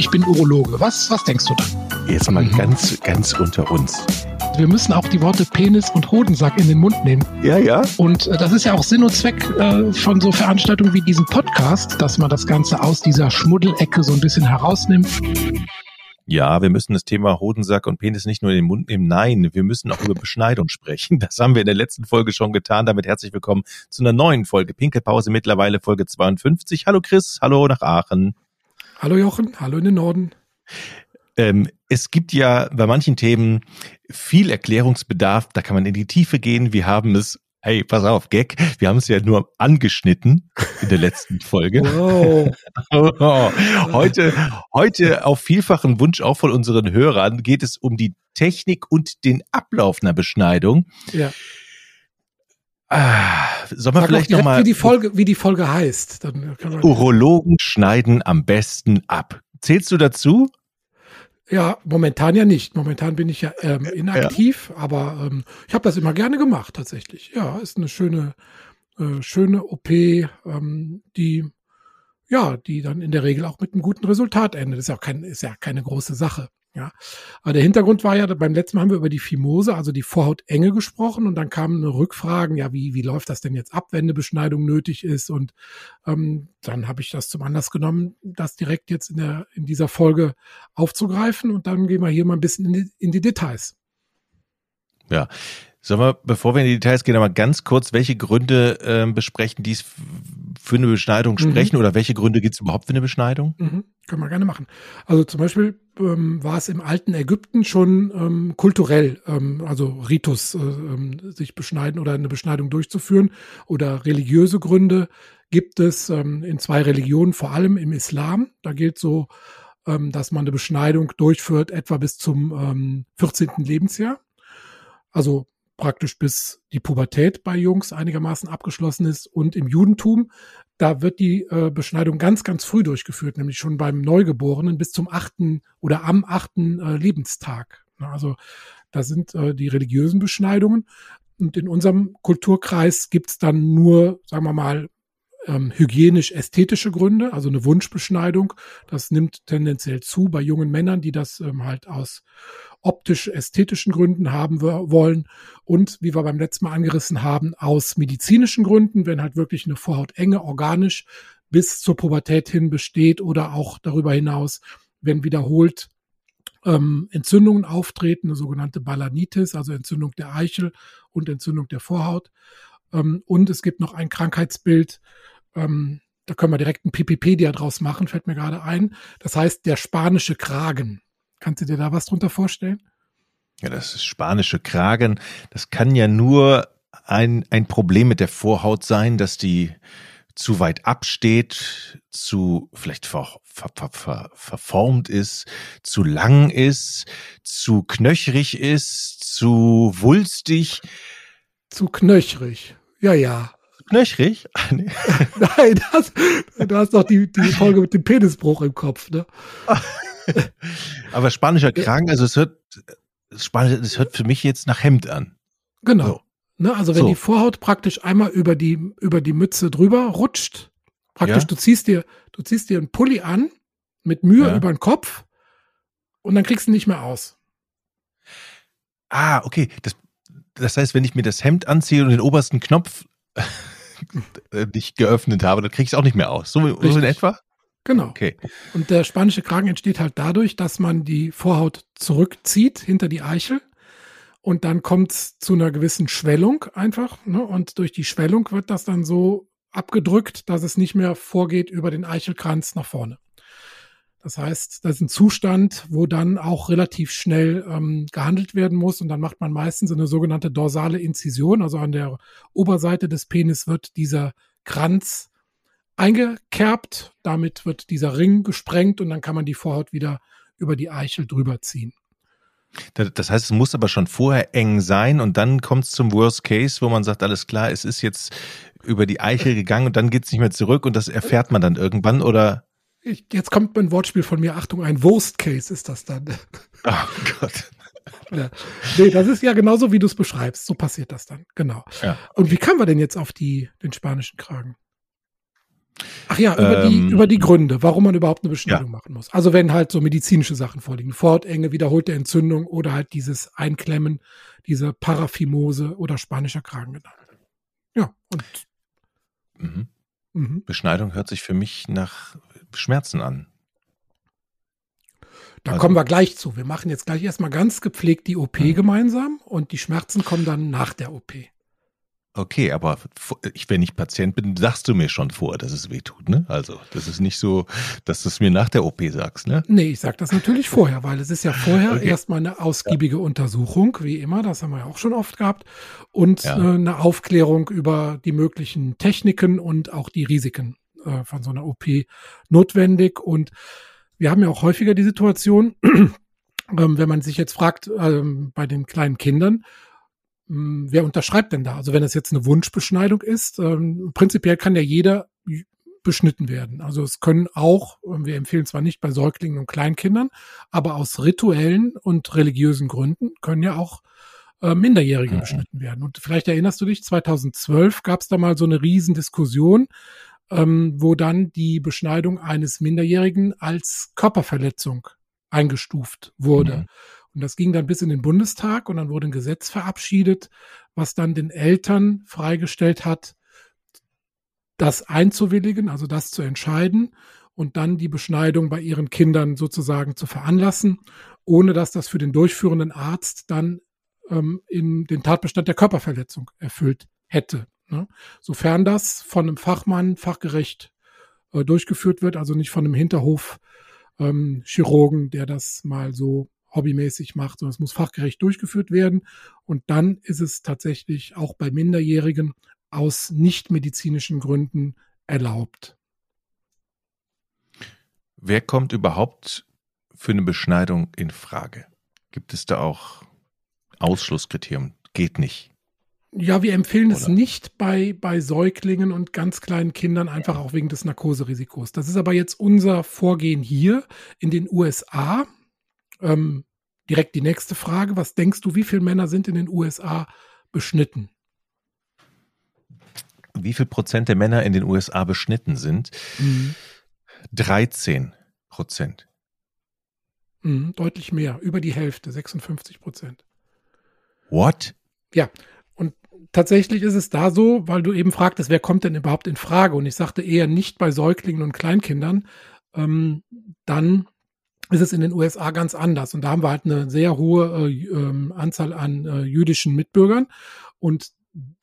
ich bin Urologe. Was, was denkst du dann? Jetzt mal mhm. ganz, ganz unter uns. Wir müssen auch die Worte Penis und Hodensack in den Mund nehmen. Ja, ja. Und äh, das ist ja auch Sinn und Zweck äh, von so Veranstaltungen wie diesem Podcast, dass man das Ganze aus dieser Schmuddelecke so ein bisschen herausnimmt. Ja, wir müssen das Thema Hodensack und Penis nicht nur in den Mund nehmen. Nein, wir müssen auch über Beschneidung sprechen. Das haben wir in der letzten Folge schon getan. Damit herzlich willkommen zu einer neuen Folge. Pinkelpause mittlerweile Folge 52. Hallo Chris, hallo nach Aachen. Hallo Jochen, hallo in den Norden. Ähm, es gibt ja bei manchen Themen viel Erklärungsbedarf. Da kann man in die Tiefe gehen. Wir haben es Hey, pass auf, Gag. Wir haben es ja nur angeschnitten in der letzten Folge. Wow. heute, heute auf vielfachen Wunsch auch von unseren Hörern geht es um die Technik und den Ablauf einer Beschneidung. Ja. Ah, soll man vielleicht nochmal. Wie die Folge, wie die Folge heißt. Dann Urologen schneiden am besten ab. Zählst du dazu? Ja, momentan ja nicht. Momentan bin ich ja ähm, inaktiv, ja. aber ähm, ich habe das immer gerne gemacht tatsächlich. Ja, ist eine schöne, äh, schöne OP, ähm, die ja, die dann in der Regel auch mit einem guten Resultat endet. Das ist ja auch kein, ist ja keine große Sache. Ja, aber der Hintergrund war ja, beim letzten Mal haben wir über die Fimose, also die Vorhautenge gesprochen und dann kamen Rückfragen, ja, wie, wie läuft das denn jetzt ab, wenn eine Beschneidung nötig ist? Und ähm, dann habe ich das zum Anlass genommen, das direkt jetzt in, der, in dieser Folge aufzugreifen und dann gehen wir hier mal ein bisschen in die, in die Details. Ja, Sollen wir, bevor wir in die Details gehen, aber ganz kurz, welche Gründe äh, besprechen, die es für eine Beschneidung mhm. sprechen mhm. oder welche Gründe gibt es überhaupt für eine Beschneidung? Mhm. Können wir gerne machen. Also zum Beispiel ähm, war es im alten Ägypten schon ähm, kulturell, ähm, also Ritus, äh, ähm, sich beschneiden oder eine Beschneidung durchzuführen oder religiöse Gründe gibt es ähm, in zwei Religionen, vor allem im Islam. Da gilt so, ähm, dass man eine Beschneidung durchführt etwa bis zum ähm, 14. Lebensjahr. Also praktisch bis die Pubertät bei Jungs einigermaßen abgeschlossen ist. Und im Judentum, da wird die äh, Beschneidung ganz, ganz früh durchgeführt, nämlich schon beim Neugeborenen bis zum achten oder am achten äh, Lebenstag. Also da sind äh, die religiösen Beschneidungen. Und in unserem Kulturkreis gibt's dann nur, sagen wir mal, ähm, hygienisch-ästhetische Gründe, also eine Wunschbeschneidung. Das nimmt tendenziell zu bei jungen Männern, die das ähm, halt aus optisch-ästhetischen Gründen haben wollen und, wie wir beim letzten Mal angerissen haben, aus medizinischen Gründen, wenn halt wirklich eine Vorhautenge organisch bis zur Pubertät hin besteht oder auch darüber hinaus, wenn wiederholt ähm, Entzündungen auftreten, eine sogenannte Balanitis, also Entzündung der Eichel und Entzündung der Vorhaut. Ähm, und es gibt noch ein Krankheitsbild, ähm, da können wir direkt ein PPP-Dia draus machen, fällt mir gerade ein. Das heißt der spanische Kragen. Kannst du dir da was drunter vorstellen? Ja, das ist spanische Kragen. Das kann ja nur ein, ein Problem mit der Vorhaut sein, dass die zu weit absteht, zu vielleicht ver, ver, ver, verformt ist, zu lang ist, zu knöchrig ist, zu wulstig. Zu knöchrig. Ja, ja. Knöchrig? Nein, das, du hast doch die, die Folge mit dem Penisbruch im Kopf, ne? Aber spanischer Kragen, also es hört, Spanisch, es hört für mich jetzt nach Hemd an. Genau. So. Ne, also wenn so. die Vorhaut praktisch einmal über die, über die Mütze drüber rutscht, praktisch ja. du ziehst dir, du ziehst dir einen Pulli an, mit Mühe ja. über den Kopf und dann kriegst du ihn nicht mehr aus. Ah, okay. Das, das heißt, wenn ich mir das Hemd anziehe und den obersten Knopf nicht geöffnet habe, dann krieg ich es auch nicht mehr aus. So, so in etwa? Genau. Okay. Und der spanische Kragen entsteht halt dadurch, dass man die Vorhaut zurückzieht hinter die Eichel und dann kommt es zu einer gewissen Schwellung einfach. Ne? Und durch die Schwellung wird das dann so abgedrückt, dass es nicht mehr vorgeht über den Eichelkranz nach vorne. Das heißt, das ist ein Zustand, wo dann auch relativ schnell ähm, gehandelt werden muss und dann macht man meistens eine sogenannte dorsale Inzision, also an der Oberseite des Penis wird dieser Kranz eingekerbt. Damit wird dieser Ring gesprengt und dann kann man die Vorhaut wieder über die Eichel drüber ziehen. Das heißt, es muss aber schon vorher eng sein und dann kommt es zum Worst Case, wo man sagt, alles klar, es ist jetzt über die Eichel gegangen und dann geht es nicht mehr zurück und das erfährt man dann irgendwann oder? Ich, jetzt kommt ein Wortspiel von mir. Achtung, ein Worst Case ist das dann. Oh Gott. Ja. Nee, das ist ja genauso, wie du es beschreibst. So passiert das dann. Genau. Ja. Und wie kamen wir denn jetzt auf die, den spanischen Kragen? Ach ja, über, ähm, die, über die Gründe, warum man überhaupt eine Beschneidung ja. machen muss. Also wenn halt so medizinische Sachen vorliegen, Vorhautenge, wiederholte Entzündung oder halt dieses Einklemmen, diese Paraphimose oder spanischer Kragen genannt. Ja, und mhm. Mhm. Beschneidung hört sich für mich nach Schmerzen an. Da also. kommen wir gleich zu. Wir machen jetzt gleich erstmal ganz gepflegt die OP mhm. gemeinsam und die Schmerzen kommen dann nach der OP. Okay, aber ich, wenn ich Patient bin, sagst du mir schon vor, dass es weh tut, ne? Also, das ist nicht so, dass du es mir nach der OP sagst, ne? Nee, ich sag das natürlich vorher, weil es ist ja vorher okay. erstmal eine ausgiebige ja. Untersuchung, wie immer, das haben wir ja auch schon oft gehabt, und ja. äh, eine Aufklärung über die möglichen Techniken und auch die Risiken äh, von so einer OP notwendig. Und wir haben ja auch häufiger die Situation, ähm, wenn man sich jetzt fragt, ähm, bei den kleinen Kindern, hm, wer unterschreibt denn da? Also wenn es jetzt eine Wunschbeschneidung ist, ähm, prinzipiell kann ja jeder beschnitten werden. Also es können auch, ähm, wir empfehlen zwar nicht bei Säuglingen und Kleinkindern, aber aus rituellen und religiösen Gründen können ja auch äh, Minderjährige mhm. beschnitten werden. Und vielleicht erinnerst du dich, 2012 gab es da mal so eine Riesendiskussion, ähm, wo dann die Beschneidung eines Minderjährigen als Körperverletzung eingestuft wurde. Mhm. Und das ging dann bis in den Bundestag und dann wurde ein Gesetz verabschiedet, was dann den Eltern freigestellt hat, das einzuwilligen, also das zu entscheiden und dann die Beschneidung bei ihren Kindern sozusagen zu veranlassen, ohne dass das für den durchführenden Arzt dann ähm, in den Tatbestand der Körperverletzung erfüllt hätte. Ne? Sofern das von einem Fachmann fachgerecht äh, durchgeführt wird, also nicht von einem Hinterhof ähm, der das mal so hobbymäßig macht, sondern es muss fachgerecht durchgeführt werden. Und dann ist es tatsächlich auch bei Minderjährigen aus nichtmedizinischen Gründen erlaubt. Wer kommt überhaupt für eine Beschneidung in Frage? Gibt es da auch Ausschlusskriterien? Geht nicht. Ja, wir empfehlen Oder? es nicht bei, bei Säuglingen und ganz kleinen Kindern, einfach auch wegen des Narkoserisikos. Das ist aber jetzt unser Vorgehen hier in den USA. Ähm, direkt die nächste Frage. Was denkst du, wie viele Männer sind in den USA beschnitten? Wie viel Prozent der Männer in den USA beschnitten sind? Mhm. 13 Prozent. Mhm, deutlich mehr, über die Hälfte, 56 Prozent. What? Ja, tatsächlich ist es da so, weil du eben fragtest, wer kommt denn überhaupt in Frage? Und ich sagte eher nicht bei Säuglingen und Kleinkindern. Ähm, dann ist es in den USA ganz anders. Und da haben wir halt eine sehr hohe äh, ähm, Anzahl an äh, jüdischen Mitbürgern. Und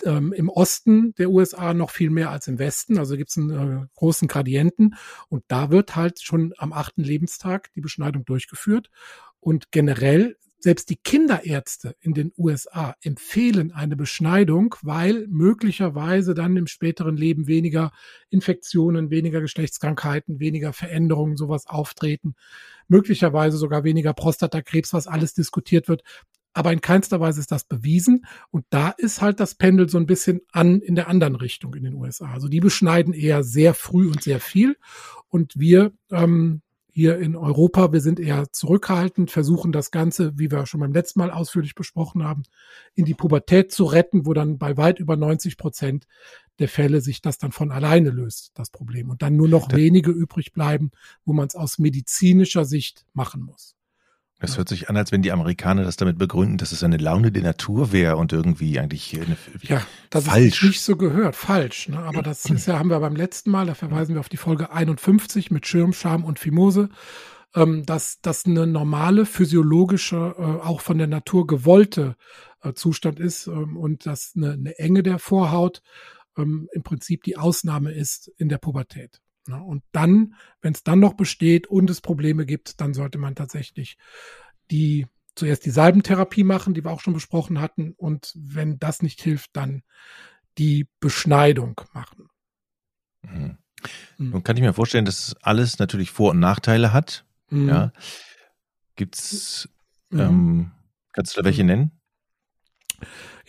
ähm, im Osten der USA noch viel mehr als im Westen. Also gibt es einen äh, großen Gradienten. Und da wird halt schon am achten Lebenstag die Beschneidung durchgeführt. Und generell selbst die Kinderärzte in den USA empfehlen eine Beschneidung, weil möglicherweise dann im späteren Leben weniger Infektionen, weniger Geschlechtskrankheiten, weniger Veränderungen, sowas auftreten, möglicherweise sogar weniger Prostatakrebs, was alles diskutiert wird. Aber in keinster Weise ist das bewiesen. Und da ist halt das Pendel so ein bisschen an in der anderen Richtung in den USA. Also die beschneiden eher sehr früh und sehr viel. Und wir ähm, hier in Europa. Wir sind eher zurückhaltend, versuchen das Ganze, wie wir schon beim letzten Mal ausführlich besprochen haben, in die Pubertät zu retten, wo dann bei weit über 90 Prozent der Fälle sich das dann von alleine löst, das Problem. Und dann nur noch wenige übrig bleiben, wo man es aus medizinischer Sicht machen muss. Das hört sich an, als wenn die Amerikaner das damit begründen, dass es eine Laune der Natur wäre und irgendwie eigentlich eine, ja, das falsch. ist nicht so gehört, falsch. Ne? Aber das ist ja, haben wir beim letzten Mal, da verweisen wir auf die Folge 51 mit Schirm, Scham und Fimose, ähm, dass das eine normale physiologische, äh, auch von der Natur gewollte äh, Zustand ist ähm, und dass eine, eine, Enge der Vorhaut ähm, im Prinzip die Ausnahme ist in der Pubertät. Ne? Und dann, wenn es dann noch besteht und es Probleme gibt, dann sollte man tatsächlich die zuerst die Salbentherapie machen, die wir auch schon besprochen hatten. Und wenn das nicht hilft, dann die Beschneidung machen. Mhm. Mhm. Nun kann ich mir vorstellen, dass alles natürlich Vor- und Nachteile hat. Mhm. Ja. Gibt es, mhm. ähm, kannst du da welche nennen?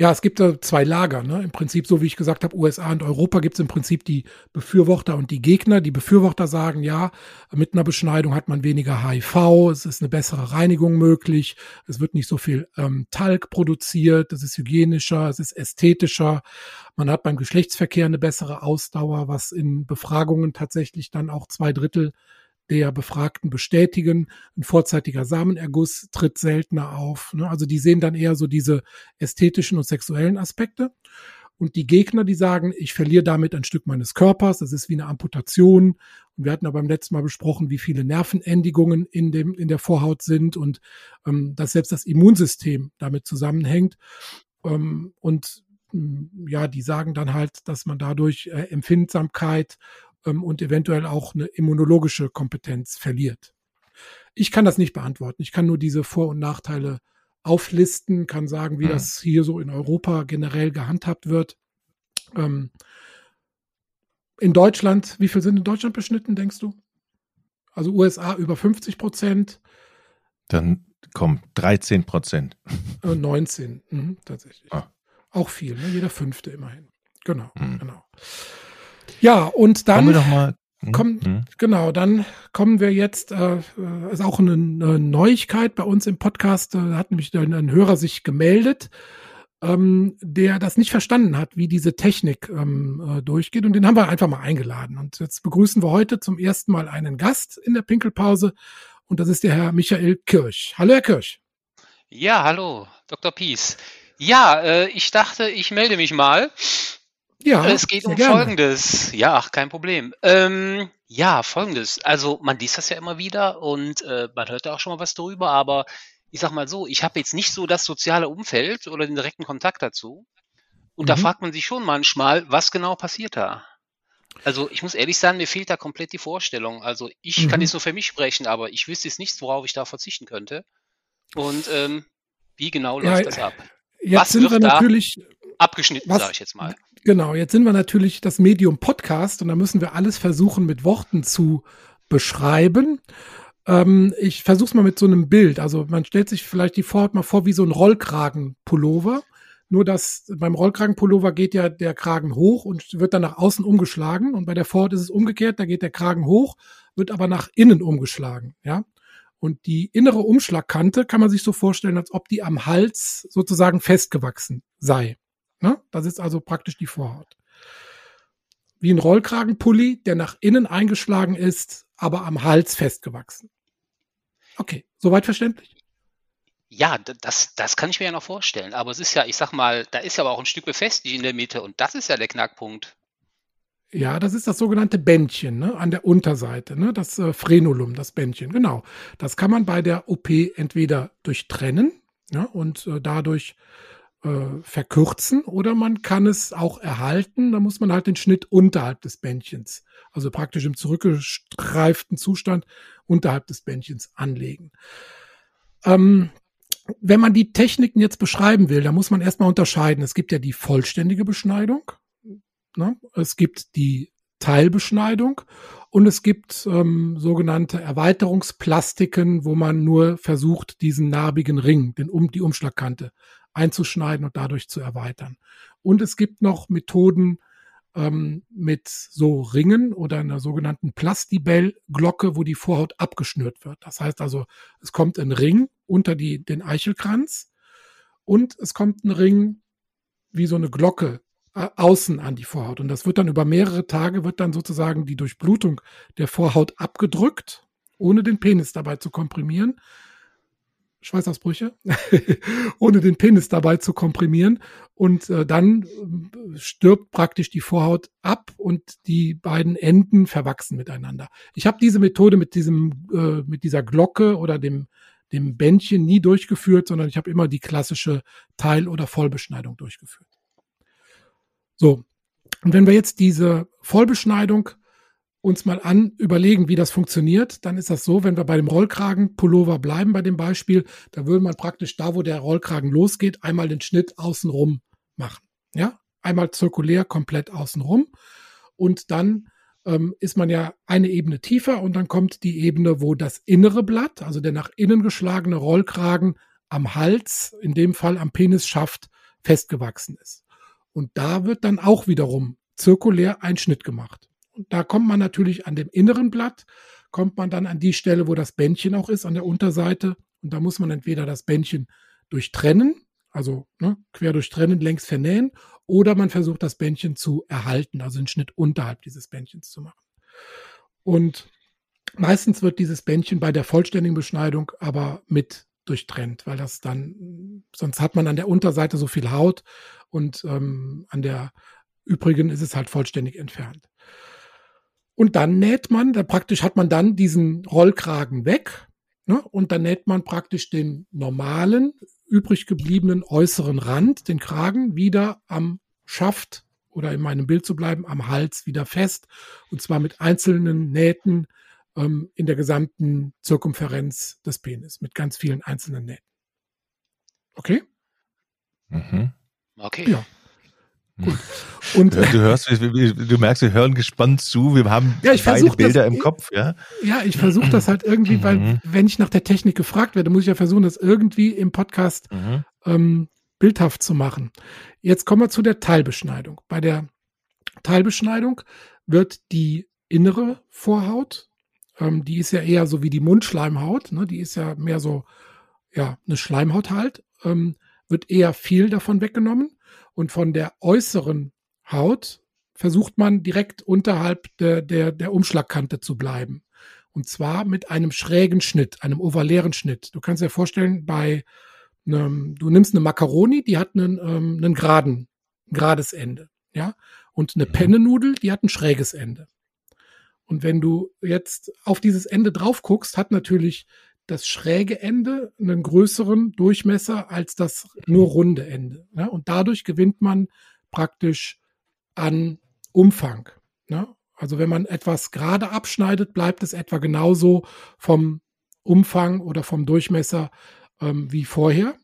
Ja, es gibt da zwei Lager. Ne? Im Prinzip, so wie ich gesagt habe, USA und Europa gibt es im Prinzip die Befürworter und die Gegner. Die Befürworter sagen, ja, mit einer Beschneidung hat man weniger HIV, es ist eine bessere Reinigung möglich, es wird nicht so viel ähm, Talg produziert, es ist hygienischer, es ist ästhetischer, man hat beim Geschlechtsverkehr eine bessere Ausdauer, was in Befragungen tatsächlich dann auch zwei Drittel der Befragten bestätigen. Ein vorzeitiger Samenerguss tritt seltener auf. Ne? Also die sehen dann eher so diese ästhetischen und sexuellen Aspekte. Und die Gegner, die sagen, ich verliere damit ein Stück meines Körpers, das ist wie eine Amputation. Und wir hatten ja beim letzten Mal besprochen, wie viele Nervenendigungen in, dem, in der Vorhaut sind und ähm, dass selbst das Immunsystem damit zusammenhängt. Ähm, und ja, die sagen dann halt, dass man dadurch äh, Empfindsamkeit ähm, und eventuell auch eine immunologische Kompetenz verliert. Ich kann das nicht beantworten. Ich kann nur diese Vor- und Nachteile auflisten, kann sagen, wie mhm. das hier so in Europa generell gehandhabt wird. Ähm, in Deutschland, wie viel sind in Deutschland beschnitten, denkst du? Also USA über 50 Prozent. Dann kommen 13 Prozent. 19, äh, mhm, tatsächlich. Ah. Auch viel, ne? jeder fünfte immerhin. Genau, mhm. genau. Ja, und dann. Kommen wir doch mal. Hm, kommen, hm. Genau, dann kommen wir jetzt, äh, äh, ist auch eine, eine Neuigkeit bei uns im Podcast, da hat nämlich ein, ein Hörer sich gemeldet, ähm, der das nicht verstanden hat, wie diese Technik ähm, äh, durchgeht. Und den haben wir einfach mal eingeladen. Und jetzt begrüßen wir heute zum ersten Mal einen Gast in der Pinkelpause. Und das ist der Herr Michael Kirch. Hallo, Herr Kirch. Ja, hallo, Dr. Peace. Ja, äh, ich dachte, ich melde mich mal. Ja, es geht um gerne. Folgendes. Ja, ach, kein Problem. Ähm, ja, Folgendes. Also man liest das ja immer wieder und äh, man hört da auch schon mal was drüber, aber ich sag mal so, ich habe jetzt nicht so das soziale Umfeld oder den direkten Kontakt dazu. Und mhm. da fragt man sich schon manchmal, was genau passiert da? Also ich muss ehrlich sagen, mir fehlt da komplett die Vorstellung. Also ich mhm. kann jetzt nur für mich sprechen, aber ich wüsste jetzt nichts, worauf ich da verzichten könnte. Und ähm, wie genau läuft ja, das ab? Jetzt was sind wir natürlich abgeschnitten, sage ich jetzt mal. Genau, jetzt sind wir natürlich das Medium Podcast und da müssen wir alles versuchen mit Worten zu beschreiben. Ähm, ich versuche es mal mit so einem Bild. Also man stellt sich vielleicht die Vorhaut mal vor wie so ein Rollkragenpullover. Nur dass beim Rollkragenpullover geht ja der Kragen hoch und wird dann nach außen umgeschlagen. Und bei der Vorhaut ist es umgekehrt, da geht der Kragen hoch, wird aber nach innen umgeschlagen. Ja. Und die innere Umschlagkante kann man sich so vorstellen, als ob die am Hals sozusagen festgewachsen sei. Ne? Das ist also praktisch die Vorhaut. Wie ein Rollkragenpulli, der nach innen eingeschlagen ist, aber am Hals festgewachsen. Okay, soweit verständlich? Ja, das, das kann ich mir ja noch vorstellen. Aber es ist ja, ich sag mal, da ist ja aber auch ein Stück befestigt in der Mitte und das ist ja der Knackpunkt. Ja, das ist das sogenannte Bändchen ne, an der Unterseite, ne, das äh, Frenulum, das Bändchen, genau. Das kann man bei der OP entweder durchtrennen ja, und äh, dadurch äh, verkürzen oder man kann es auch erhalten. Da muss man halt den Schnitt unterhalb des Bändchens, also praktisch im zurückgestreiften Zustand unterhalb des Bändchens anlegen. Ähm, wenn man die Techniken jetzt beschreiben will, dann muss man erstmal unterscheiden. Es gibt ja die vollständige Beschneidung, ne? es gibt die Teilbeschneidung und es gibt ähm, sogenannte Erweiterungsplastiken, wo man nur versucht, diesen narbigen Ring, den um die Umschlagkante einzuschneiden und dadurch zu erweitern. Und es gibt noch Methoden ähm, mit so Ringen oder einer sogenannten Plastibell-Glocke, wo die Vorhaut abgeschnürt wird. Das heißt also, es kommt ein Ring unter die, den Eichelkranz und es kommt ein Ring wie so eine Glocke äh, außen an die Vorhaut. Und das wird dann über mehrere Tage, wird dann sozusagen die Durchblutung der Vorhaut abgedrückt, ohne den Penis dabei zu komprimieren. Schweißausbrüche, ohne den Penis dabei zu komprimieren. Und äh, dann äh, stirbt praktisch die Vorhaut ab und die beiden Enden verwachsen miteinander. Ich habe diese Methode mit diesem, äh, mit dieser Glocke oder dem, dem Bändchen nie durchgeführt, sondern ich habe immer die klassische Teil- oder Vollbeschneidung durchgeführt. So. Und wenn wir jetzt diese Vollbeschneidung uns mal an überlegen, wie das funktioniert, dann ist das so, wenn wir bei dem Rollkragenpullover bleiben, bei dem Beispiel, da würde man praktisch da, wo der Rollkragen losgeht, einmal den Schnitt außenrum machen. Ja, einmal zirkulär komplett außenrum und dann ähm, ist man ja eine Ebene tiefer und dann kommt die Ebene, wo das innere Blatt, also der nach innen geschlagene Rollkragen am Hals, in dem Fall am Penisschaft, festgewachsen ist. Und da wird dann auch wiederum zirkulär ein Schnitt gemacht. Da kommt man natürlich an dem inneren Blatt, kommt man dann an die Stelle, wo das Bändchen auch ist, an der Unterseite. Und da muss man entweder das Bändchen durchtrennen, also ne, quer durchtrennen, längs vernähen, oder man versucht das Bändchen zu erhalten, also einen Schnitt unterhalb dieses Bändchens zu machen. Und meistens wird dieses Bändchen bei der vollständigen Beschneidung aber mit durchtrennt, weil das dann, sonst hat man an der Unterseite so viel Haut und ähm, an der übrigen ist es halt vollständig entfernt. Und dann näht man, da praktisch hat man dann diesen Rollkragen weg ne, und dann näht man praktisch den normalen, übrig gebliebenen äußeren Rand, den Kragen, wieder am Schaft oder in meinem Bild zu bleiben, am Hals wieder fest und zwar mit einzelnen Nähten ähm, in der gesamten Zirkumferenz des Penis, mit ganz vielen einzelnen Nähten. Okay? Mhm. Okay. Ja. Gut. Und, du hörst, du merkst, wir hören gespannt zu. Wir haben ja, ich beide Bilder das, im Kopf, ja? Ja, ich versuche das halt irgendwie, weil mhm. wenn ich nach der Technik gefragt werde, muss ich ja versuchen, das irgendwie im Podcast mhm. ähm, bildhaft zu machen. Jetzt kommen wir zu der Teilbeschneidung. Bei der Teilbeschneidung wird die innere Vorhaut, ähm, die ist ja eher so wie die Mundschleimhaut, ne? die ist ja mehr so, ja, eine Schleimhaut halt, ähm, wird eher viel davon weggenommen und von der äußeren Haut versucht man direkt unterhalb der, der, der Umschlagkante zu bleiben. Und zwar mit einem schrägen Schnitt, einem ovalären Schnitt. Du kannst dir vorstellen, bei einem, du nimmst eine Macaroni, die hat einen, ähm, einen geraden, ein gerades Ende, ja, und eine mhm. Pennennudel, die hat ein schräges Ende. Und wenn du jetzt auf dieses Ende drauf guckst, hat natürlich das schräge Ende einen größeren Durchmesser als das nur runde Ende. Ne? Und dadurch gewinnt man praktisch an Umfang. Ne? Also wenn man etwas gerade abschneidet, bleibt es etwa genauso vom Umfang oder vom Durchmesser ähm, wie vorher.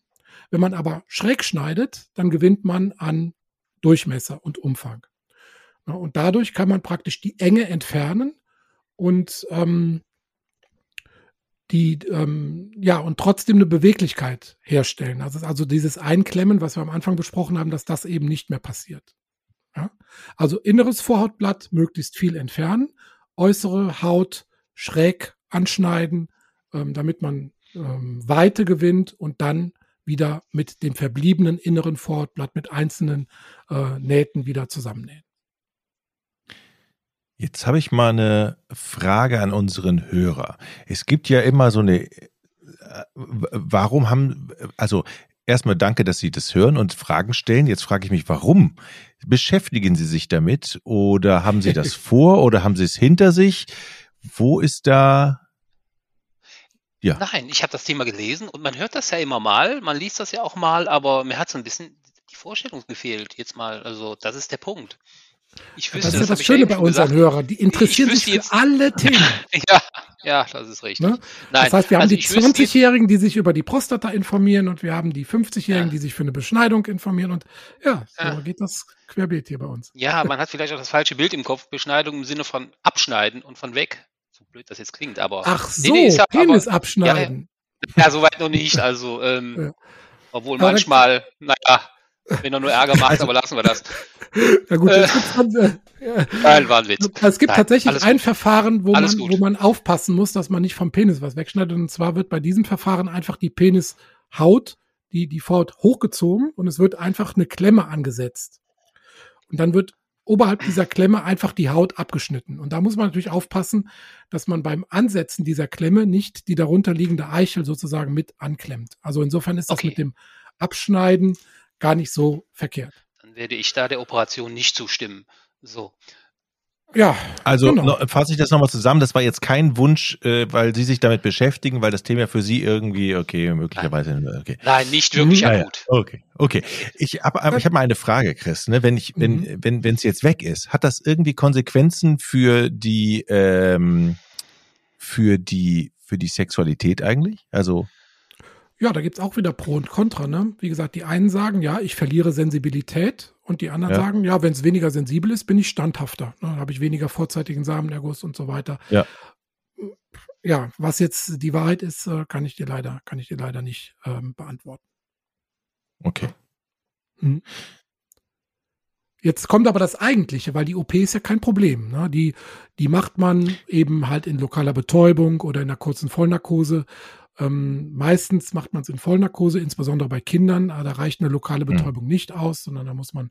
Wenn man aber schräg schneidet, dann gewinnt man an Durchmesser und Umfang. Ne? Und dadurch kann man praktisch die Enge entfernen und ähm, die ähm, ja und trotzdem eine Beweglichkeit herstellen. Also, also dieses Einklemmen, was wir am Anfang besprochen haben, dass das eben nicht mehr passiert. Ja? Also inneres Vorhautblatt möglichst viel entfernen, äußere Haut schräg anschneiden, ähm, damit man ähm, Weite gewinnt und dann wieder mit dem verbliebenen inneren Vorhautblatt mit einzelnen äh, Nähten wieder zusammennähen. Jetzt habe ich mal eine Frage an unseren Hörer. Es gibt ja immer so eine, äh, warum haben, also erstmal danke, dass Sie das hören und Fragen stellen. Jetzt frage ich mich, warum? Beschäftigen Sie sich damit oder haben Sie das vor oder haben Sie es hinter sich? Wo ist da ja. Nein, ich habe das Thema gelesen und man hört das ja immer mal, man liest das ja auch mal, aber mir hat so ein bisschen die Vorstellung gefehlt. Jetzt mal, also das ist der Punkt. Ich wüsste, das ist das, das Schöne bei unseren Hörern. Die interessieren sich für jetzt, alle Themen. ja, ja, das ist richtig. Ne? Nein, das heißt, wir haben also die 20-Jährigen, die sich über die Prostata informieren und wir haben die 50-Jährigen, ja. die sich für eine Beschneidung informieren und ja, so ja. geht das querbeet hier bei uns. Ja, man hat vielleicht auch das falsche Bild im Kopf. Beschneidung im Sinne von abschneiden und von weg. So blöd das jetzt klingt, aber. Ach so, nee, nee, Penis aber, abschneiden. Ja, ja, soweit noch nicht. Also, ähm, obwohl aber manchmal, naja, wenn er nur Ärger macht, aber lassen wir das. Na gut, äh, dann, äh, Nein, war ein Witz. Es gibt Nein, tatsächlich ein gut. Verfahren, wo man, wo man aufpassen muss, dass man nicht vom Penis was wegschneidet. Und zwar wird bei diesem Verfahren einfach die Penishaut, die, die Haut hochgezogen und es wird einfach eine Klemme angesetzt. Und dann wird oberhalb dieser Klemme einfach die Haut abgeschnitten. Und da muss man natürlich aufpassen, dass man beim Ansetzen dieser Klemme nicht die darunterliegende Eichel sozusagen mit anklemmt. Also insofern ist das okay. mit dem Abschneiden gar nicht so verkehrt. Dann werde ich da der Operation nicht zustimmen. So. Ja. Also genau. fasse ich das nochmal zusammen. Das war jetzt kein Wunsch, äh, weil Sie sich damit beschäftigen, weil das Thema für Sie irgendwie, okay, möglicherweise. Nein, okay. Nein nicht wirklich mhm. akut. Ja, okay, okay. Ich habe ich hab mal eine Frage, Chris. Ne? Wenn ich, wenn, mhm. wenn, wenn es jetzt weg ist, hat das irgendwie Konsequenzen für die, ähm, für die, für die Sexualität eigentlich? Also ja, da gibt's auch wieder Pro und Contra. Ne? Wie gesagt, die einen sagen, ja, ich verliere Sensibilität und die anderen ja. sagen, ja, wenn es weniger sensibel ist, bin ich standhafter. Ne? Dann habe ich weniger vorzeitigen Samenerguss und so weiter. Ja. Ja, was jetzt die Wahrheit ist, äh, kann ich dir leider, kann ich dir leider nicht ähm, beantworten. Okay. Mhm. Jetzt kommt aber das Eigentliche, weil die OP ist ja kein Problem. Ne? Die, die macht man eben halt in lokaler Betäubung oder in einer kurzen Vollnarkose. Ähm, meistens macht man es in Vollnarkose, insbesondere bei Kindern. Da reicht eine lokale mhm. Betäubung nicht aus, sondern da muss man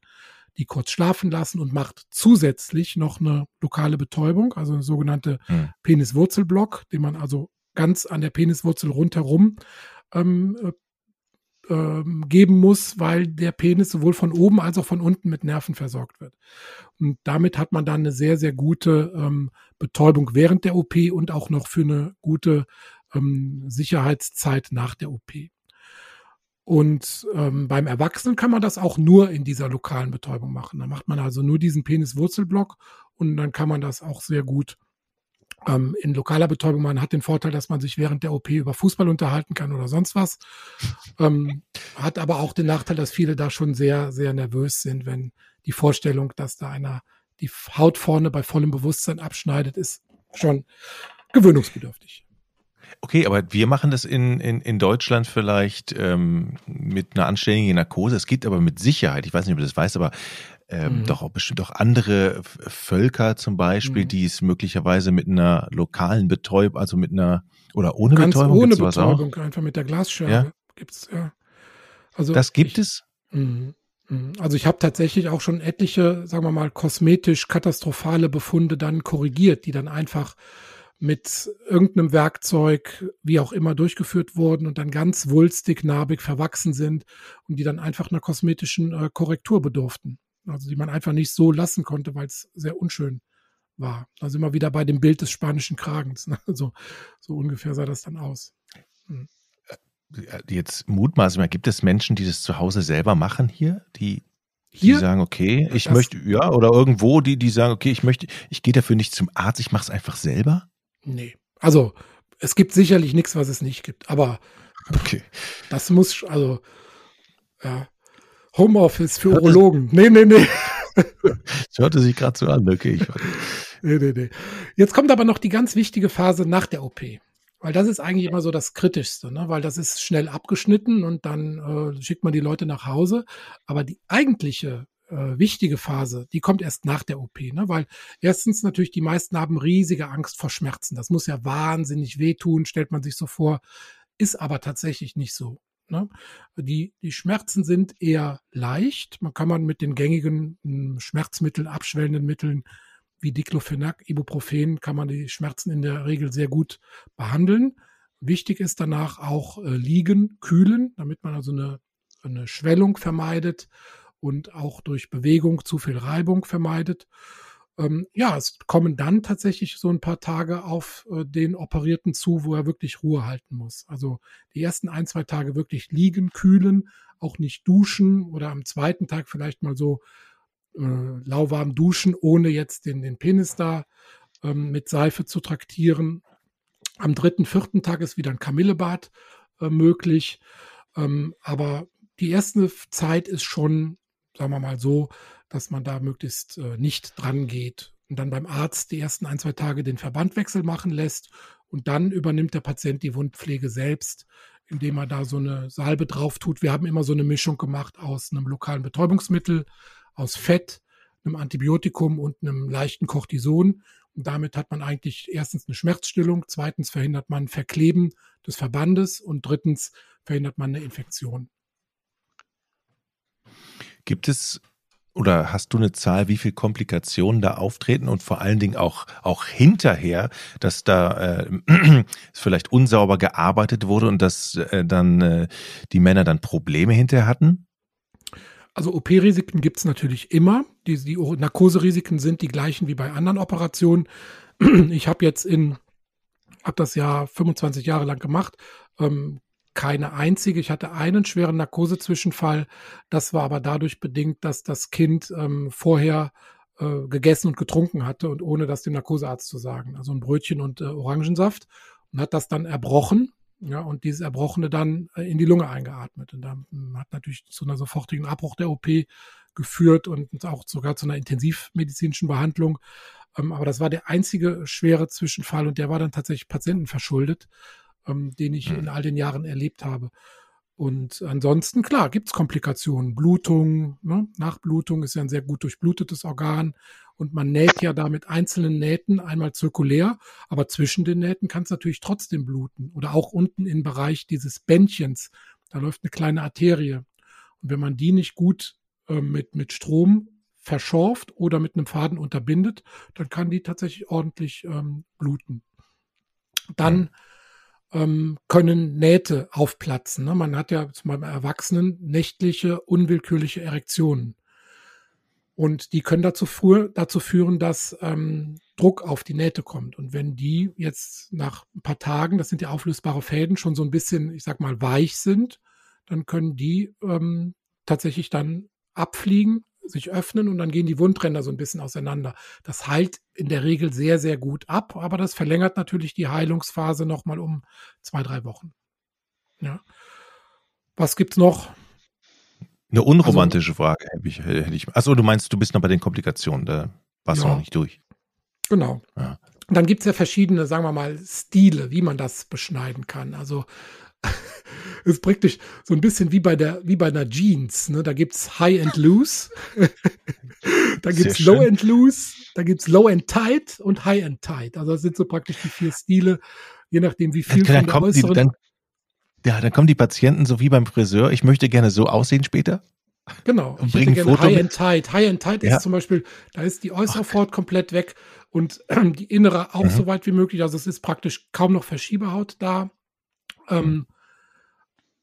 die kurz schlafen lassen und macht zusätzlich noch eine lokale Betäubung, also eine sogenannte mhm. Peniswurzelblock, den man also ganz an der Peniswurzel rundherum ähm, äh, ähm, geben muss, weil der Penis sowohl von oben als auch von unten mit Nerven versorgt wird. Und damit hat man dann eine sehr, sehr gute ähm, Betäubung während der OP und auch noch für eine gute ähm, Sicherheitszeit nach der OP. Und ähm, beim Erwachsenen kann man das auch nur in dieser lokalen Betäubung machen. Da macht man also nur diesen Peniswurzelblock und dann kann man das auch sehr gut ähm, in lokaler Betäubung. Man hat den Vorteil, dass man sich während der OP über Fußball unterhalten kann oder sonst was. Ähm, hat aber auch den Nachteil, dass viele da schon sehr, sehr nervös sind, wenn die Vorstellung, dass da einer die Haut vorne bei vollem Bewusstsein abschneidet, ist schon gewöhnungsbedürftig. Okay, aber wir machen das in, in, in Deutschland vielleicht ähm, mit einer anständigen Narkose. Es gibt aber mit Sicherheit, ich weiß nicht, ob du das weißt, aber ähm, mhm. doch auch bestimmt auch andere Völker zum Beispiel, mhm. die es möglicherweise mit einer lokalen Betäubung, also mit einer oder ohne Ganz Betäubung. Ohne Betäubung, einfach mit der Glasscherbe ja? gibt's ja. Also das gibt ich, es. Mh, mh. Also ich habe tatsächlich auch schon etliche, sagen wir mal, kosmetisch katastrophale Befunde dann korrigiert, die dann einfach mit irgendeinem Werkzeug, wie auch immer, durchgeführt wurden und dann ganz wulstig, narbig verwachsen sind und die dann einfach einer kosmetischen äh, Korrektur bedurften. Also die man einfach nicht so lassen konnte, weil es sehr unschön war. Da sind wir wieder bei dem Bild des spanischen Kragens. Ne? So, so ungefähr sah das dann aus. Hm. Äh, jetzt mutmaßen mal, gibt es Menschen, die das zu Hause selber machen hier, die hier? Die sagen, okay, ich das, möchte, ja, oder irgendwo, die, die sagen, okay, ich möchte, ich gehe dafür nicht zum Arzt, ich mache es einfach selber? Nee. Also, es gibt sicherlich nichts, was es nicht gibt, aber okay. das muss, also, ja, Homeoffice für hörte Urologen. Nee, nee, nee. Das hörte sich gerade so an, okay. Ich nee, nee, nee. Jetzt kommt aber noch die ganz wichtige Phase nach der OP. Weil das ist eigentlich immer so das Kritischste, ne? weil das ist schnell abgeschnitten und dann äh, schickt man die Leute nach Hause. Aber die eigentliche äh, wichtige Phase, die kommt erst nach der OP, ne? weil erstens natürlich die meisten haben riesige Angst vor Schmerzen. Das muss ja wahnsinnig wehtun, stellt man sich so vor, ist aber tatsächlich nicht so. Ne? Die, die Schmerzen sind eher leicht. Man kann man mit den gängigen hm, Schmerzmitteln, abschwellenden Mitteln wie Diclofenac, Ibuprofen, kann man die Schmerzen in der Regel sehr gut behandeln. Wichtig ist danach auch äh, liegen, kühlen, damit man also eine, eine Schwellung vermeidet und auch durch Bewegung zu viel Reibung vermeidet. Ähm, ja, es kommen dann tatsächlich so ein paar Tage auf äh, den Operierten zu, wo er wirklich Ruhe halten muss. Also die ersten ein, zwei Tage wirklich liegen, kühlen, auch nicht duschen oder am zweiten Tag vielleicht mal so äh, lauwarm duschen, ohne jetzt den, den Penis da ähm, mit Seife zu traktieren. Am dritten, vierten Tag ist wieder ein Kamillebad äh, möglich. Ähm, aber die erste Zeit ist schon sagen wir mal so, dass man da möglichst äh, nicht dran geht und dann beim Arzt die ersten ein, zwei Tage den Verbandwechsel machen lässt und dann übernimmt der Patient die Wundpflege selbst, indem er da so eine Salbe drauf tut. Wir haben immer so eine Mischung gemacht aus einem lokalen Betäubungsmittel, aus Fett, einem Antibiotikum und einem leichten Cortison. Und damit hat man eigentlich erstens eine Schmerzstillung, zweitens verhindert man Verkleben des Verbandes und drittens verhindert man eine Infektion. Gibt es oder hast du eine Zahl, wie viele Komplikationen da auftreten und vor allen Dingen auch, auch hinterher, dass da äh, vielleicht unsauber gearbeitet wurde und dass äh, dann äh, die Männer dann Probleme hinterher hatten? Also OP-Risiken gibt es natürlich immer. Die, die Narkoserisiken sind die gleichen wie bei anderen Operationen. Ich habe jetzt in, habe das ja 25 Jahre lang gemacht, ähm, keine einzige. Ich hatte einen schweren Narkosezwischenfall. Das war aber dadurch bedingt, dass das Kind ähm, vorher äh, gegessen und getrunken hatte und ohne das dem Narkosearzt zu sagen. Also ein Brötchen und äh, Orangensaft und hat das dann erbrochen. Ja, und dieses Erbrochene dann äh, in die Lunge eingeatmet. Und da hm, hat natürlich zu einer sofortigen Abbruch der OP geführt und auch sogar zu einer intensivmedizinischen Behandlung. Ähm, aber das war der einzige schwere Zwischenfall und der war dann tatsächlich patientenverschuldet ähm, den ich mhm. in all den Jahren erlebt habe. Und ansonsten, klar, gibt's Komplikationen. Blutung, ne? Nachblutung ist ja ein sehr gut durchblutetes Organ. Und man näht ja da mit einzelnen Nähten einmal zirkulär, aber zwischen den Nähten kann es natürlich trotzdem bluten. Oder auch unten im Bereich dieses Bändchens, da läuft eine kleine Arterie. Und wenn man die nicht gut äh, mit, mit Strom verschorft oder mit einem Faden unterbindet, dann kann die tatsächlich ordentlich ähm, bluten. Dann ähm, können Nähte aufplatzen. Ne? Man hat ja beim Erwachsenen nächtliche, unwillkürliche Erektionen. Und die können dazu, früher, dazu führen, dass ähm, Druck auf die Nähte kommt. Und wenn die jetzt nach ein paar Tagen, das sind ja auflösbare Fäden, schon so ein bisschen, ich sag mal, weich sind, dann können die ähm, tatsächlich dann abfliegen, sich öffnen und dann gehen die Wundränder so ein bisschen auseinander. Das heilt in der Regel sehr, sehr gut ab, aber das verlängert natürlich die Heilungsphase nochmal um zwei, drei Wochen. Ja. Was gibt's noch? Eine unromantische also, Frage hätte ich, hätte ich. Achso, du meinst, du bist noch bei den Komplikationen, da warst ja, du noch nicht durch. Genau. Ja. Dann gibt's ja verschiedene, sagen wir mal, Stile, wie man das beschneiden kann. Also ist praktisch so ein bisschen wie bei der, wie bei einer Jeans. Ne? Da gibt's High and Loose, da gibt's Low and Loose, da gibt's Low and Tight und High and Tight. Also das sind so praktisch die vier Stile, je nachdem wie viel dann, von der. Die, dann, ja, dann kommen die Patienten so wie beim Friseur. Ich möchte gerne so aussehen später. Genau. Und ich hätte gerne High and Tight. High and Tight ja. ist zum Beispiel, da ist die äußere Ach. komplett weg und äh, die innere auch mhm. so weit wie möglich. Also es ist praktisch kaum noch Verschiebehaut da. Ähm, mhm.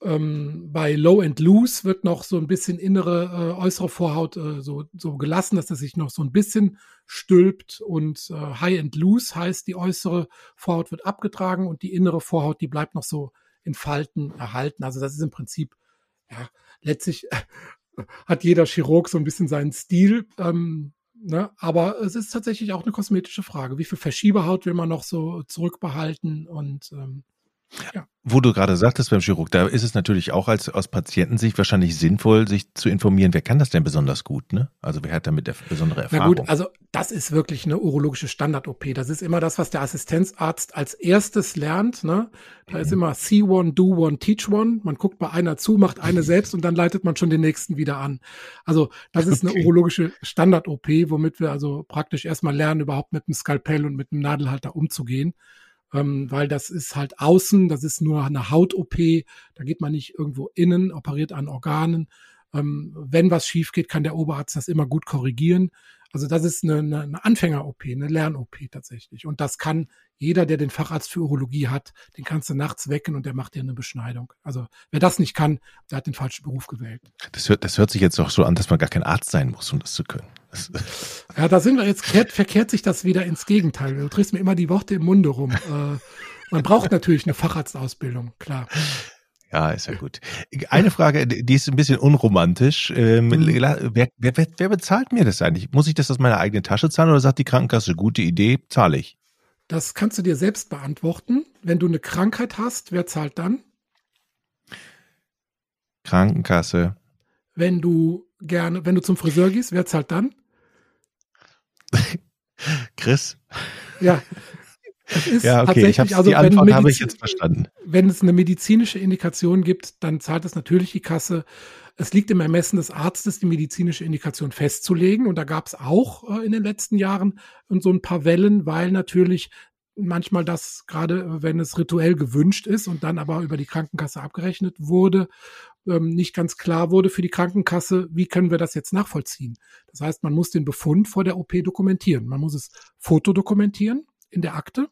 Ähm, bei Low and Loose wird noch so ein bisschen innere, äh, äußere Vorhaut äh, so, so gelassen, dass das sich noch so ein bisschen stülpt. Und äh, High and Loose heißt, die äußere Vorhaut wird abgetragen und die innere Vorhaut, die bleibt noch so in Falten erhalten. Also das ist im Prinzip, ja, letztlich hat jeder Chirurg so ein bisschen seinen Stil. Ähm, ne? Aber es ist tatsächlich auch eine kosmetische Frage. Wie viel Verschiebehaut will man noch so zurückbehalten? Und ähm, ja. Wo du gerade sagtest beim Chirurg, da ist es natürlich auch als aus Patientensicht wahrscheinlich sinnvoll, sich zu informieren, wer kann das denn besonders gut, ne? Also wer hat damit der besondere Erfahrung? Na gut, also das ist wirklich eine urologische Standard-OP. Das ist immer das, was der Assistenzarzt als erstes lernt, ne? Da mhm. ist immer see one, do one, teach one. Man guckt bei einer zu, macht eine selbst und dann leitet man schon den nächsten wieder an. Also das ist eine okay. urologische Standard-OP, womit wir also praktisch erstmal lernen, überhaupt mit einem Skalpell und mit einem Nadelhalter umzugehen ähm, weil das ist halt außen, das ist nur eine Haut-OP, da geht man nicht irgendwo innen, operiert an Organen. Ähm, wenn was schief geht, kann der Oberarzt das immer gut korrigieren. Also das ist eine, eine, Anfänger-OP, eine Lern-OP tatsächlich. Und das kann jeder, der den Facharzt für Urologie hat, den kannst du nachts wecken und der macht dir eine Beschneidung. Also wer das nicht kann, der hat den falschen Beruf gewählt. Das hört, das hört sich jetzt auch so an, dass man gar kein Arzt sein muss, um das zu können. Ja, da sind wir jetzt, kehrt, verkehrt sich das wieder ins Gegenteil. Du drehst mir immer die Worte im Munde rum. Äh, man braucht natürlich eine Facharztausbildung, klar. Ja, ist ja gut. Eine Frage, die ist ein bisschen unromantisch. Ähm, mhm. wer, wer, wer, bezahlt mir das eigentlich? Muss ich das aus meiner eigenen Tasche zahlen oder sagt die Krankenkasse, gute Idee, zahle ich? Das kannst du dir selbst beantworten. Wenn du eine Krankheit hast, wer zahlt dann? Krankenkasse. Wenn du gerne, wenn du zum Friseur gehst, wer zahlt dann? Chris. Ja, ja, okay, ich hab's, also, die Antwort habe ich jetzt verstanden. Wenn es eine medizinische Indikation gibt, dann zahlt es natürlich die Kasse. Es liegt im Ermessen des Arztes, die medizinische Indikation festzulegen. Und da gab es auch äh, in den letzten Jahren so ein paar Wellen, weil natürlich manchmal das, gerade wenn es rituell gewünscht ist und dann aber über die Krankenkasse abgerechnet wurde, ähm, nicht ganz klar wurde für die Krankenkasse, wie können wir das jetzt nachvollziehen. Das heißt, man muss den Befund vor der OP dokumentieren. Man muss es fotodokumentieren in der Akte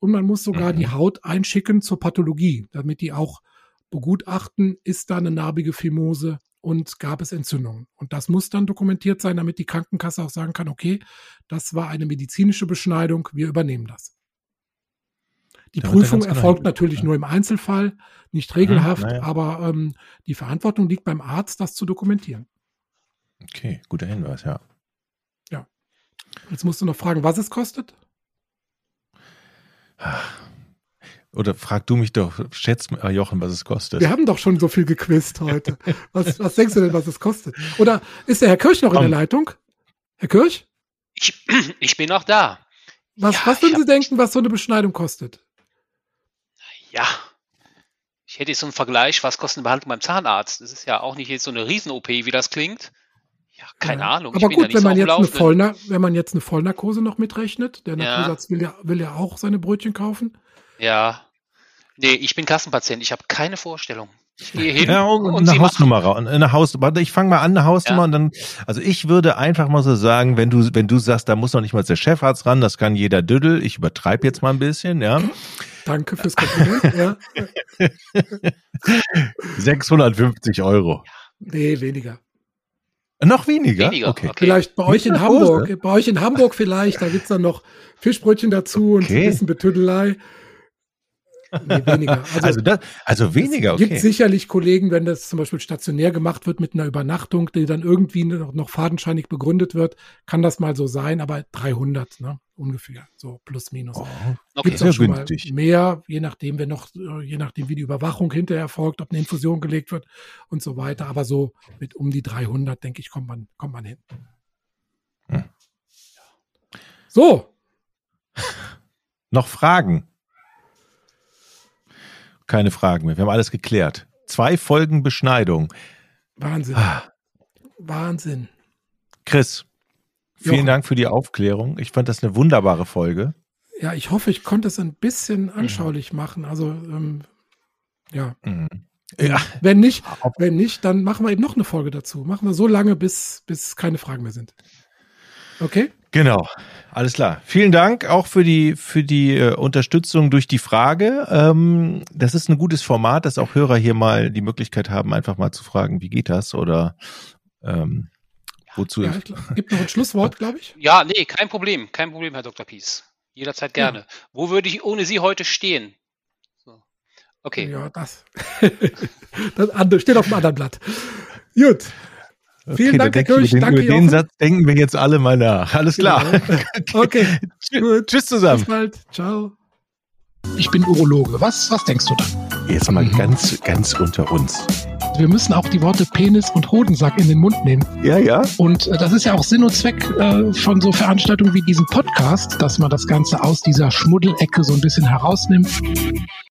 und man muss sogar mhm. die Haut einschicken zur Pathologie, damit die auch begutachten, ist da eine narbige Fimose und gab es Entzündungen. Und das muss dann dokumentiert sein, damit die Krankenkasse auch sagen kann, okay, das war eine medizinische Beschneidung, wir übernehmen das. Die da Prüfung erfolgt natürlich ja. nur im Einzelfall, nicht regelhaft, ja, ja. aber ähm, die Verantwortung liegt beim Arzt, das zu dokumentieren. Okay, guter Hinweis, ja. Ja. Jetzt musst du noch fragen, was es kostet. Oder frag du mich doch, schätzt äh, Jochen, was es kostet. Wir haben doch schon so viel gequizt heute. Was, was denkst du denn, was es kostet? Oder ist der Herr Kirch noch in der Leitung? Herr Kirch? Ich, ich bin noch da. Was, ja, was würden Sie denken, was so eine Beschneidung kostet? Ja, ich hätte jetzt so einen Vergleich, was kostet eine Behandlung beim Zahnarzt? Das ist ja auch nicht jetzt so eine Riesen-OP, wie das klingt. Ja, keine ja. Ahnung. Aber gut, wenn man, jetzt eine Vollna wenn man jetzt eine Vollnarkose noch mitrechnet, der Narkosarzt ja. will, ja, will ja auch seine Brötchen kaufen. Ja. Nee, ich bin Kassenpatient, ich habe keine Vorstellung. Ich gehe hin ja, und, und eine Hausnummer, eine Haus, warte, ich fange mal an, eine Hausnummer ja. und dann, also ich würde einfach mal so sagen, wenn du, wenn du sagst, da muss noch nicht mal der Chefarzt ran, das kann jeder Düdel, ich übertreibe jetzt mal ein bisschen, ja. Danke fürs Kompliment, ja. 650 Euro. Nee, weniger. Noch weniger? weniger okay. okay. Vielleicht bei euch in Hamburg. Bei euch in Hamburg vielleicht, da gibt's dann noch Fischbrötchen dazu und okay. ein bisschen Betüdelei. Nee, weniger. Also, also, das, also weniger, okay. Es gibt sicherlich Kollegen, wenn das zum Beispiel stationär gemacht wird mit einer Übernachtung, die dann irgendwie noch, noch fadenscheinig begründet wird, kann das mal so sein, aber 300, ne? ungefähr, so plus minus. Oh, okay, Gibt es schon günstig. mal mehr, je nachdem, wenn noch, je nachdem, wie die Überwachung hinterher erfolgt, ob eine Infusion gelegt wird und so weiter. Aber so mit um die 300, denke ich, kommt man, kommt man hin. Hm. So. noch Fragen? Keine Fragen mehr. Wir haben alles geklärt. Zwei Folgen Beschneidung. Wahnsinn. Ah. Wahnsinn. Chris, vielen Jochen. Dank für die Aufklärung. Ich fand das eine wunderbare Folge. Ja, ich hoffe, ich konnte es ein bisschen anschaulich mhm. machen. Also, ähm, ja. Mhm. Ja. Wenn nicht, wenn nicht, dann machen wir eben noch eine Folge dazu. Machen wir so lange, bis, bis keine Fragen mehr sind. Okay? Genau, alles klar. Vielen Dank auch für die für die äh, Unterstützung durch die Frage. Ähm, das ist ein gutes Format, dass auch Hörer hier mal die Möglichkeit haben, einfach mal zu fragen, wie geht das oder ähm, wozu. Ja, glaub, gibt noch ein Schlusswort, glaube ich. Ja, nee, kein Problem, kein Problem, Herr Dr. Pies. Jederzeit gerne. Ja. Wo würde ich ohne Sie heute stehen? So. Okay. Ja, das, das steht auf dem anderen Blatt. Gut. Vielen okay, Dank, Herr Kirch. Den, Danke, über den Satz denken wir jetzt alle mal nach. Alles klar. Genau. Okay. Gut. Tschüss zusammen. Bis bald. Ciao. Ich bin Urologe. Was, was denkst du dann? Jetzt mal mhm. ganz, ganz unter uns. Wir müssen auch die Worte Penis und Hodensack in den Mund nehmen. Ja, ja. Und äh, das ist ja auch Sinn und Zweck äh, von so Veranstaltungen wie diesem Podcast, dass man das Ganze aus dieser Schmuddelecke so ein bisschen herausnimmt.